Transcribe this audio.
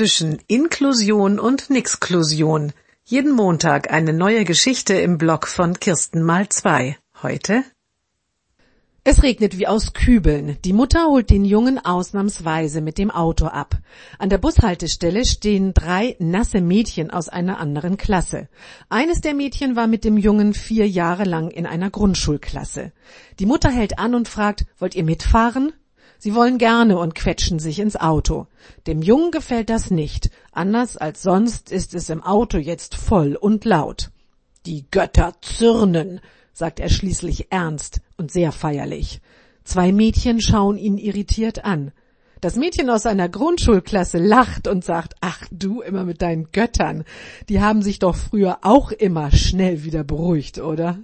zwischen Inklusion und Nixklusion. Jeden Montag eine neue Geschichte im Blog von Kirsten mal zwei. Heute? Es regnet wie aus Kübeln. Die Mutter holt den Jungen ausnahmsweise mit dem Auto ab. An der Bushaltestelle stehen drei nasse Mädchen aus einer anderen Klasse. Eines der Mädchen war mit dem Jungen vier Jahre lang in einer Grundschulklasse. Die Mutter hält an und fragt, wollt ihr mitfahren? Sie wollen gerne und quetschen sich ins Auto. Dem Jungen gefällt das nicht. Anders als sonst ist es im Auto jetzt voll und laut. Die Götter zürnen, sagt er schließlich ernst und sehr feierlich. Zwei Mädchen schauen ihn irritiert an. Das Mädchen aus seiner Grundschulklasse lacht und sagt, ach du immer mit deinen Göttern, die haben sich doch früher auch immer schnell wieder beruhigt, oder?